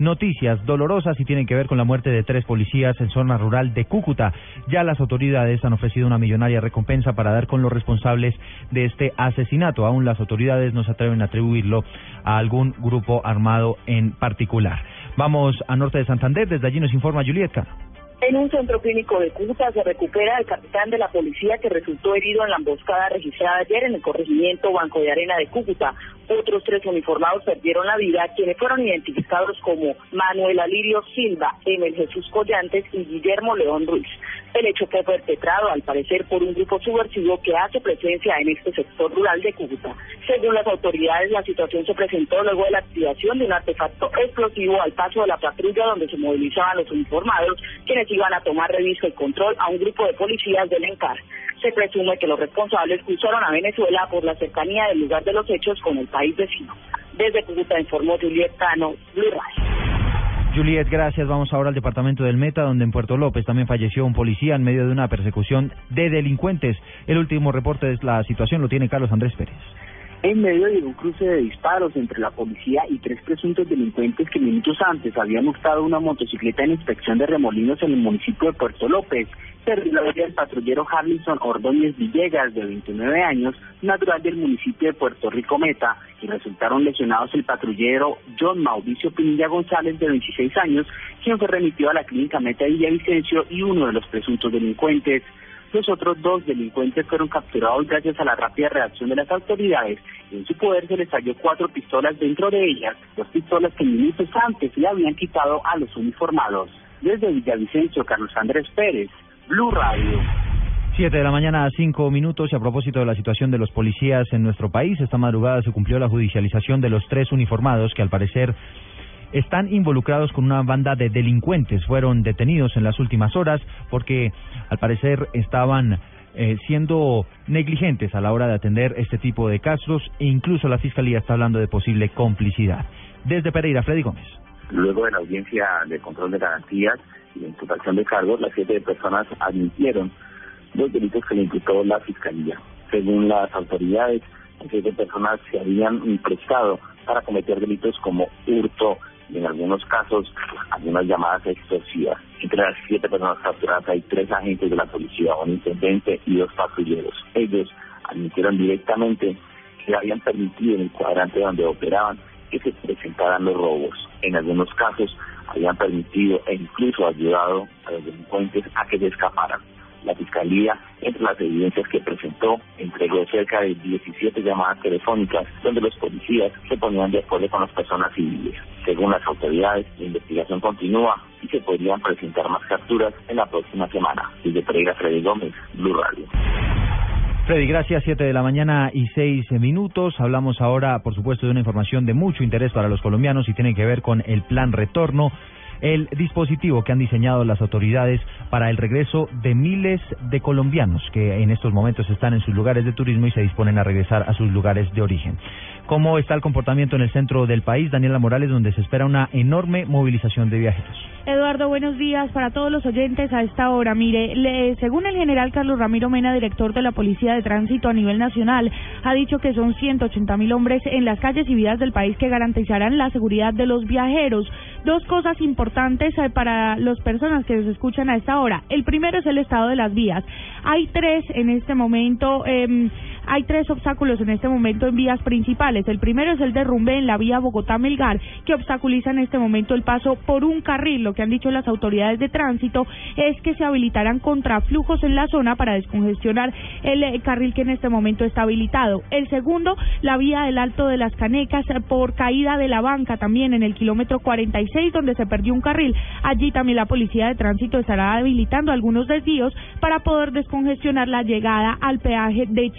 Noticias dolorosas y tienen que ver con la muerte de tres policías en zona rural de Cúcuta. Ya las autoridades han ofrecido una millonaria recompensa para dar con los responsables de este asesinato. Aún las autoridades no se atreven a atribuirlo a algún grupo armado en particular. Vamos a norte de Santander. Desde allí nos informa Juliet Cano. En un centro clínico de Cúcuta se recupera el capitán de la policía que resultó herido en la emboscada registrada ayer en el corregimiento Banco de Arena de Cúcuta. Otros tres uniformados perdieron la vida, quienes fueron identificados como Manuel Alirio Silva, Emel Jesús Collantes y Guillermo León Ruiz. El hecho fue perpetrado, al parecer, por un grupo subversivo que hace presencia en este sector rural de Cúcuta. Según las autoridades, la situación se presentó luego de la activación de un artefacto explosivo al paso de la patrulla donde se movilizaban los uniformados, quienes iban a tomar reviso y control a un grupo de policías del ENCAR. Se presume que los responsables cruzaron a Venezuela por la cercanía del lugar de los hechos con el país vecino. Desde Cúcuta informó Juliet Cano, Blue. Juliet, gracias. Vamos ahora al departamento del Meta, donde en Puerto López también falleció un policía en medio de una persecución de delincuentes. El último reporte de la situación lo tiene Carlos Andrés Pérez. En medio de un cruce de disparos entre la policía y tres presuntos delincuentes que minutos antes habían mostrado una motocicleta en inspección de remolinos en el municipio de Puerto López, perdió patrullero Harlison Ordóñez Villegas, de 29 años, natural del municipio de Puerto Rico Meta, y resultaron lesionados el patrullero John Mauricio Pinilla González, de 26 años, quien fue remitido a la clínica Meta Villavicencio y uno de los presuntos delincuentes. Los otros dos delincuentes fueron capturados gracias a la rápida reacción de las autoridades en su poder se les halló cuatro pistolas dentro de ellas, dos pistolas que minutos antes le habían quitado a los uniformados. Desde Villavicencio, Carlos Andrés Pérez, Blue Radio. Siete de la mañana a cinco minutos y a propósito de la situación de los policías en nuestro país, esta madrugada se cumplió la judicialización de los tres uniformados que al parecer están involucrados con una banda de delincuentes. Fueron detenidos en las últimas horas porque al parecer estaban eh, siendo negligentes a la hora de atender este tipo de casos e incluso la Fiscalía está hablando de posible complicidad. Desde Pereira, Freddy Gómez. Luego de la audiencia de control de garantías y de imputación de cargos, las siete personas admitieron los delitos que le imputó la Fiscalía. Según las autoridades, las siete personas se habían prestado para cometer delitos como hurto, en algunos casos algunas llamadas extorsivas. Entre las siete personas capturadas hay tres agentes de la policía, un intendente y dos patrulleros. Ellos admitieron directamente que habían permitido en el cuadrante donde operaban que se presentaran los robos. En algunos casos habían permitido e incluso ayudado a los delincuentes a que se escaparan. La Fiscalía, entre las evidencias que presentó, entregó cerca de 17 llamadas telefónicas donde los policías se ponían de acuerdo con las personas civiles. Según las autoridades, la investigación continúa y se podrían presentar más capturas en la próxima semana. Desde Pereira, Freddy Gómez, Blue Radio. Freddy, gracias. Siete de la mañana y seis minutos. Hablamos ahora, por supuesto, de una información de mucho interés para los colombianos y tiene que ver con el plan retorno el dispositivo que han diseñado las autoridades para el regreso de miles de colombianos que en estos momentos están en sus lugares de turismo y se disponen a regresar a sus lugares de origen. ¿Cómo está el comportamiento en el centro del país, Daniela Morales, donde se espera una enorme movilización de viajeros? Eduardo, buenos días para todos los oyentes a esta hora. Mire, le, según el general Carlos Ramiro Mena, director de la Policía de Tránsito a nivel nacional, ha dicho que son 180 mil hombres en las calles y vías del país que garantizarán la seguridad de los viajeros. Dos cosas importantes eh, para las personas que nos escuchan a esta hora. El primero es el estado de las vías. Hay tres en este momento. Eh, hay tres obstáculos en este momento en vías principales. El primero es el derrumbe en la vía Bogotá-Melgar, que obstaculiza en este momento el paso por un carril. Lo que han dicho las autoridades de tránsito es que se habilitarán contraflujos en la zona para descongestionar el eh, carril que en este momento está habilitado. El segundo, la vía del Alto de las Canecas por caída de la banca también en el kilómetro 45 36, donde se perdió un carril. Allí también la Policía de Tránsito estará habilitando algunos desvíos para poder descongestionar la llegada al peaje de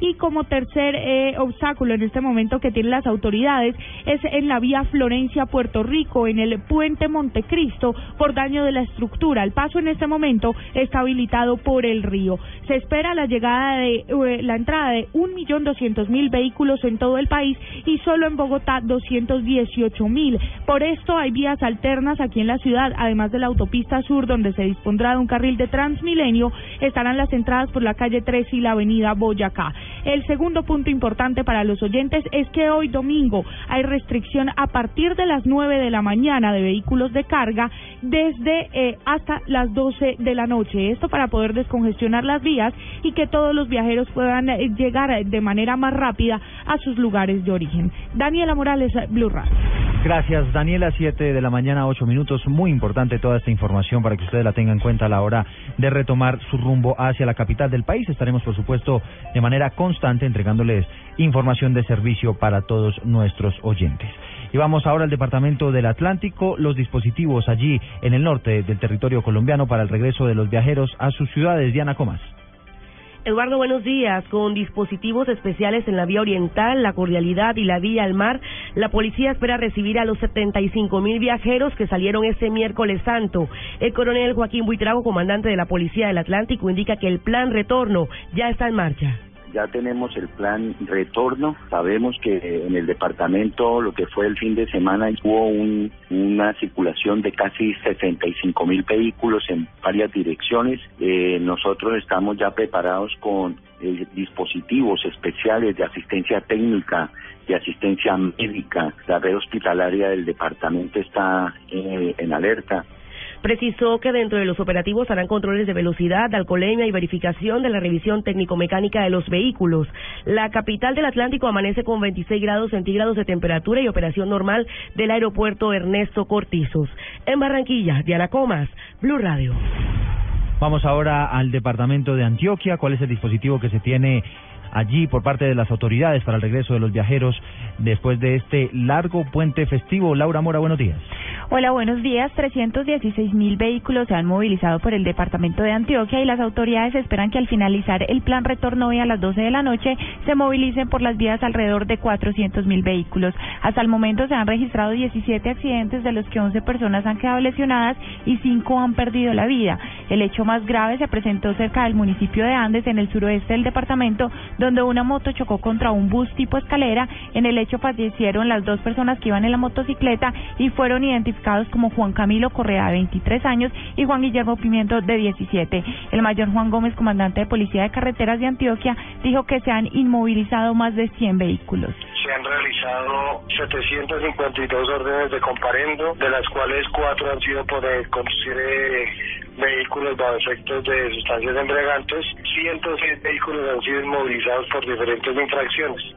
Y como tercer eh, obstáculo en este momento que tienen las autoridades es en la vía Florencia-Puerto Rico, en el puente Montecristo, por daño de la estructura. El paso en este momento está habilitado por el río. Se espera la llegada de eh, la entrada de un millón doscientos mil vehículos en todo el país y solo en Bogotá 218.000. Por esto hay vías alternas aquí en la ciudad, además de la autopista sur donde se dispondrá de un carril de Transmilenio, estarán las entradas por la calle 3 y la avenida Boyacá. El segundo punto importante para los oyentes es que hoy domingo hay restricción a partir de las 9 de la mañana de vehículos de carga desde eh, hasta las 12 de la noche. Esto para poder descongestionar las vías y que todos los viajeros puedan eh, llegar de manera más rápida a sus lugares de origen. Daniela Morales, Blue Radio. Gracias, Daniela. Siete de la mañana, ocho minutos. Muy importante toda esta información para que ustedes la tengan en cuenta a la hora de retomar su rumbo hacia la capital del país. Estaremos, por supuesto, de manera constante entregándoles información de servicio para todos nuestros oyentes. Y vamos ahora al departamento del Atlántico, los dispositivos allí en el norte del territorio colombiano para el regreso de los viajeros a sus ciudades. Diana Comas. Eduardo, buenos días. Con dispositivos especiales en la vía oriental, la cordialidad y la vía al mar, la policía espera recibir a los 75 mil viajeros que salieron este miércoles santo. El coronel Joaquín Buitrago, comandante de la Policía del Atlántico, indica que el plan retorno ya está en marcha ya tenemos el plan retorno. Sabemos que en el departamento, lo que fue el fin de semana, hubo una circulación de casi 65 mil vehículos en varias direcciones. Eh, nosotros estamos ya preparados con eh, dispositivos especiales de asistencia técnica, de asistencia médica. La red hospitalaria del departamento está eh, en alerta. Precisó que dentro de los operativos harán controles de velocidad, de alcoholemia y verificación de la revisión técnico-mecánica de los vehículos. La capital del Atlántico amanece con 26 grados centígrados de temperatura y operación normal del aeropuerto Ernesto Cortizos. En Barranquilla, Diana Comas, Blue Radio. Vamos ahora al departamento de Antioquia. ¿Cuál es el dispositivo que se tiene allí por parte de las autoridades para el regreso de los viajeros después de este largo puente festivo. Laura Mora, buenos días. Hola, buenos días. 316 mil vehículos se han movilizado por el departamento de Antioquia y las autoridades esperan que al finalizar el plan retorno hoy a las 12 de la noche se movilicen por las vías alrededor de 400 mil vehículos. Hasta el momento se han registrado 17 accidentes de los que 11 personas han quedado lesionadas y 5 han perdido la vida. El hecho más grave se presentó cerca del municipio de Andes en el suroeste del departamento donde una moto chocó contra un bus tipo escalera. En el hecho fallecieron las dos personas que iban en la motocicleta y fueron identificados como Juan Camilo Correa, de 23 años, y Juan Guillermo Pimiento, de 17. El mayor Juan Gómez, comandante de Policía de Carreteras de Antioquia, dijo que se han inmovilizado más de 100 vehículos. Se han realizado 752 órdenes de comparendo, de las cuales cuatro han sido por conducir eh, vehículos bajo efectos de sustancias embriagantes, 106 vehículos han sido inmovilizados por diferentes infracciones.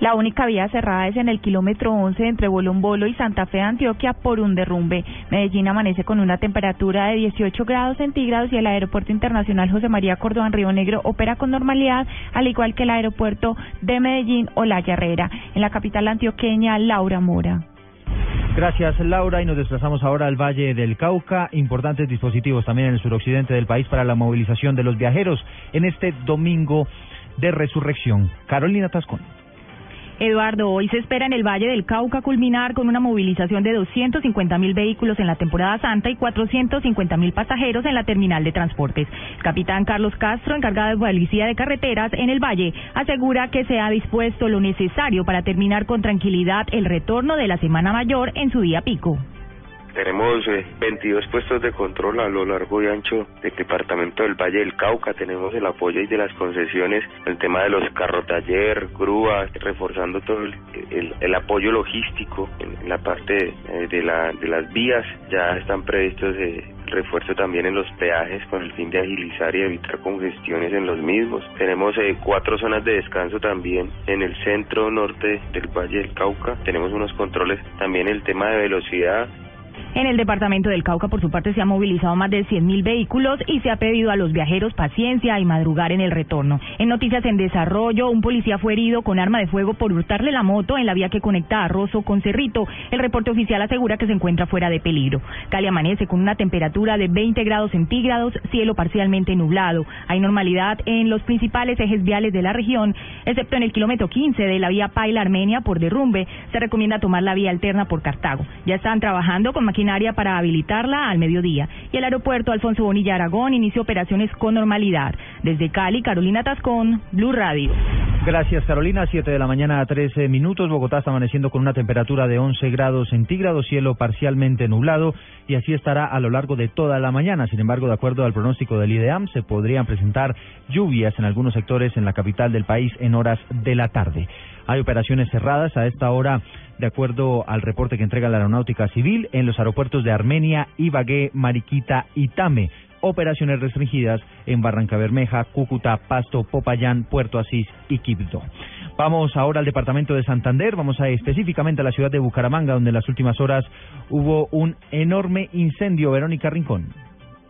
La única vía cerrada es en el kilómetro 11 entre Bolombolo y Santa Fe de Antioquia por un derrumbe. Medellín amanece con una temperatura de 18 grados centígrados y el Aeropuerto Internacional José María Córdoba en Río Negro opera con normalidad, al igual que el Aeropuerto de Medellín o La Herrera. En la capital antioqueña, Laura Mora. Gracias, Laura. Y nos desplazamos ahora al Valle del Cauca. Importantes dispositivos también en el suroccidente del país para la movilización de los viajeros en este domingo de resurrección. Carolina Tascón. Eduardo, hoy se espera en el Valle del Cauca culminar con una movilización de 250 mil vehículos en la temporada santa y 450 mil pasajeros en la terminal de transportes. capitán Carlos Castro, encargado de policía de carreteras en el Valle, asegura que se ha dispuesto lo necesario para terminar con tranquilidad el retorno de la Semana Mayor en su día pico. Tenemos 22 eh, puestos de control a lo largo y ancho del departamento del Valle del Cauca. Tenemos el apoyo y de las concesiones, el tema de los carros taller, grúas, reforzando todo el, apoyo logístico en, la parte eh, de, la, de las vías. Ya están previstos eh, refuerzo también en los peajes con el fin de agilizar y evitar congestiones en los mismos. Tenemos eh, cuatro zonas de descanso también en el centro norte del Valle del Cauca. Tenemos unos controles también el tema de velocidad En el departamento del Cauca, por su parte, se han movilizado más de 100.000 vehículos y se ha pedido a los viajeros paciencia y madrugar en el retorno. En noticias en desarrollo, un policía fue herido con arma de fuego por hurtarle la moto en la vía que conecta a Rosso con Cerrito. El reporte oficial asegura que se encuentra fuera de peligro. Cali amanece con una temperatura de 20 grados centígrados, cielo parcialmente nublado. Hay normalidad en los principales ejes viales de la región, excepto en el kilómetro 15 de la vía Paila Armenia por derrumbe. Se recomienda tomar la vía alterna por Cartago. Ya están trabajando con maquinaria para habilitarla al mediodía. Y el aeropuerto Alfonso Bonilla Aragón inició operaciones con normalidad. Desde Cali, Carolina Tascón, Blue Radio. Gracias, Carolina. Siete de la mañana a 13 minutos. Bogotá está amaneciendo con una temperatura de 11 grados centígrados, cielo parcialmente nublado y así estará a lo largo de toda la mañana. Sin embargo, de acuerdo al pronóstico del IDEAM, se podrían presentar lluvias en algunos sectores en la capital del país en horas de la tarde. Hay operaciones cerradas a esta hora, de acuerdo al reporte que entrega la Aeronáutica Civil, en los aeropuertos de Armenia, Ibagué, Mariquita y Tame. Operaciones restringidas en Barranca Bermeja, Cúcuta, Pasto, Popayán, Puerto Asís y Quibdó. Vamos ahora al departamento de Santander, vamos a específicamente a la ciudad de Bucaramanga, donde en las últimas horas hubo un enorme incendio. Verónica Rincón.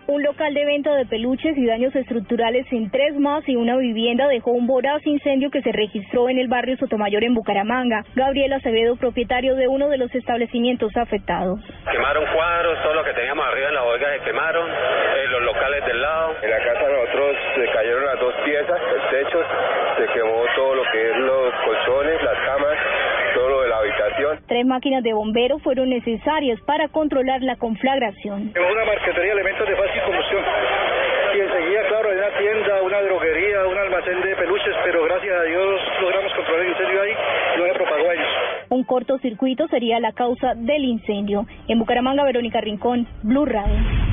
Un local de venta de peluches y daños estructurales en tres más y una vivienda dejó un voraz incendio que se registró en el barrio Sotomayor en Bucaramanga. Gabriel Acevedo, propietario de uno de los establecimientos afectados. Quemaron cuadros, todo lo que teníamos arriba en la bodega se quemaron, eh, los locales del lado. En la casa nosotros se cayeron las dos piezas, el techo, se quemó todo lo que es los colchones, las camas, todo lo de la habitación. Tres máquinas de bomberos fueron necesarias para controlar la conflagración. En una marquetería elementos de fácil combustión. Y enseguida, claro, hay una tienda, una droguería, un almacén de peluches, pero gracias a Dios logramos controlar el incendio ahí y no se propagó a ellos. Un cortocircuito sería la causa del incendio. En Bucaramanga, Verónica Rincón, Blue Radio.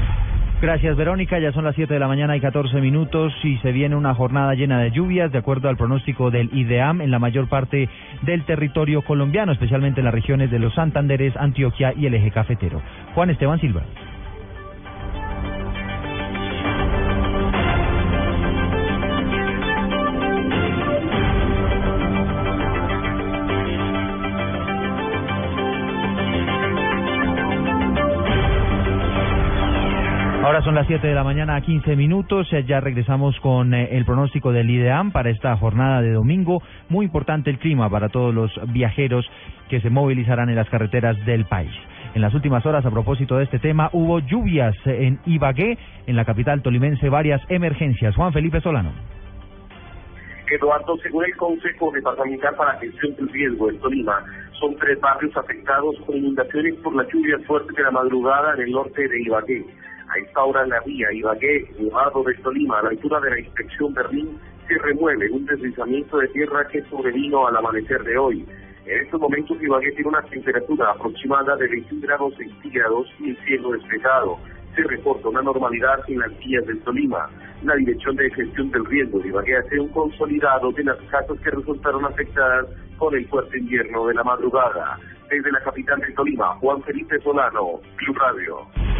Gracias, Verónica. Ya son las 7 de la mañana y 14 minutos y se viene una jornada llena de lluvias, de acuerdo al pronóstico del IDEAM, en la mayor parte del territorio colombiano, especialmente en las regiones de los Santanderes, Antioquia y el eje cafetero. Juan Esteban Silva. Son las 7 de la mañana a 15 minutos. Ya regresamos con eh, el pronóstico del IDEAM para esta jornada de domingo. Muy importante el clima para todos los viajeros que se movilizarán en las carreteras del país. En las últimas horas, a propósito de este tema, hubo lluvias en Ibagué, en la capital tolimense, varias emergencias. Juan Felipe Solano. Eduardo, según el Consejo Departamental para la Gestión del Riesgo en Tolima, son tres barrios afectados con inundaciones por las lluvias fuertes de la madrugada en el norte de Ibagué. A esta hora la vía Ibagué, Nevado de Tolima, a la altura de la inspección Berlín, se remueve un deslizamiento de tierra que sobrevino al amanecer de hoy. En estos momentos Ibagué tiene una temperatura aproximada de 21 grados centígrados y el cielo despejado. Se reporta una normalidad en las vías del Tolima. La Dirección de Gestión del Riesgo de Ibagué hace un consolidado de las casas que resultaron afectadas por el fuerte invierno de la madrugada. Desde la capital de Tolima, Juan Felipe Solano, Club Radio.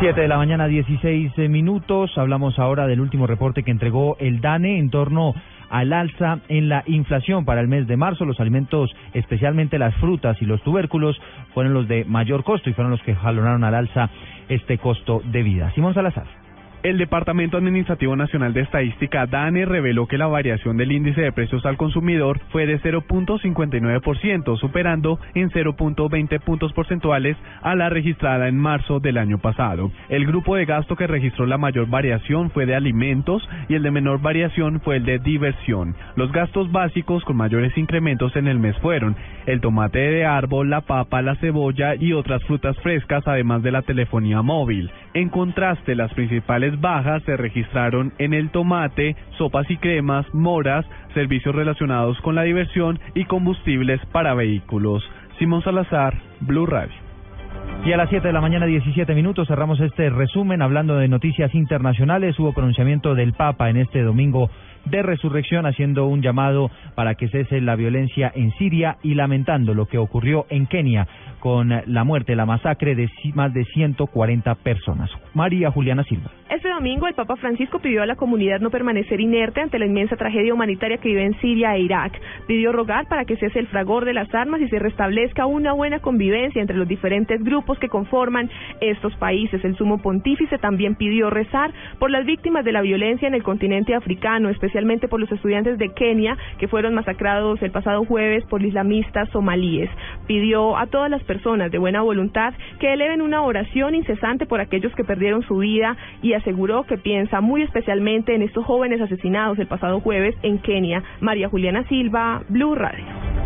7 de la mañana, 16 minutos. Hablamos ahora del último reporte que entregó el DANE en torno al alza en la inflación para el mes de marzo. Los alimentos, especialmente las frutas y los tubérculos, fueron los de mayor costo y fueron los que jalonaron al alza este costo de vida. Simón Salazar. El Departamento Administrativo Nacional de Estadística, DANE, reveló que la variación del índice de precios al consumidor fue de 0.59%, superando en 0.20 puntos porcentuales a la registrada en marzo del año pasado. El grupo de gasto que registró la mayor variación fue de alimentos y el de menor variación fue el de diversión. Los gastos básicos con mayores incrementos en el mes fueron el tomate de árbol, la papa, la cebolla y otras frutas frescas, además de la telefonía móvil. En contraste, las principales bajas se registraron en el tomate, sopas y cremas, moras, servicios relacionados con la diversión y combustibles para vehículos. Simón Salazar, Blue Radio. Y a las 7 de la mañana, 17 minutos, cerramos este resumen hablando de noticias internacionales. Hubo pronunciamiento del Papa en este domingo de resurrección, haciendo un llamado para que cese la violencia en Siria y lamentando lo que ocurrió en Kenia con la muerte, la masacre de más de 140 personas. María Juliana Silva. Este domingo el Papa Francisco pidió a la comunidad no permanecer inerte ante la inmensa tragedia humanitaria que vive en Siria e Irak. Pidió rogar para que cese el fragor de las armas y se restablezca una buena convivencia entre los diferentes grupos que conforman estos países. El sumo pontífice también pidió rezar por las víctimas de la violencia en el continente africano, especialmente por los estudiantes de Kenia que fueron masacrados el pasado jueves por islamistas somalíes. Pidió a todas las personas de buena voluntad que eleven una oración incesante por aquellos que perdieron su vida y aseguró que piensa muy especialmente en estos jóvenes asesinados el pasado jueves en Kenia. María Juliana Silva, Blue Radio.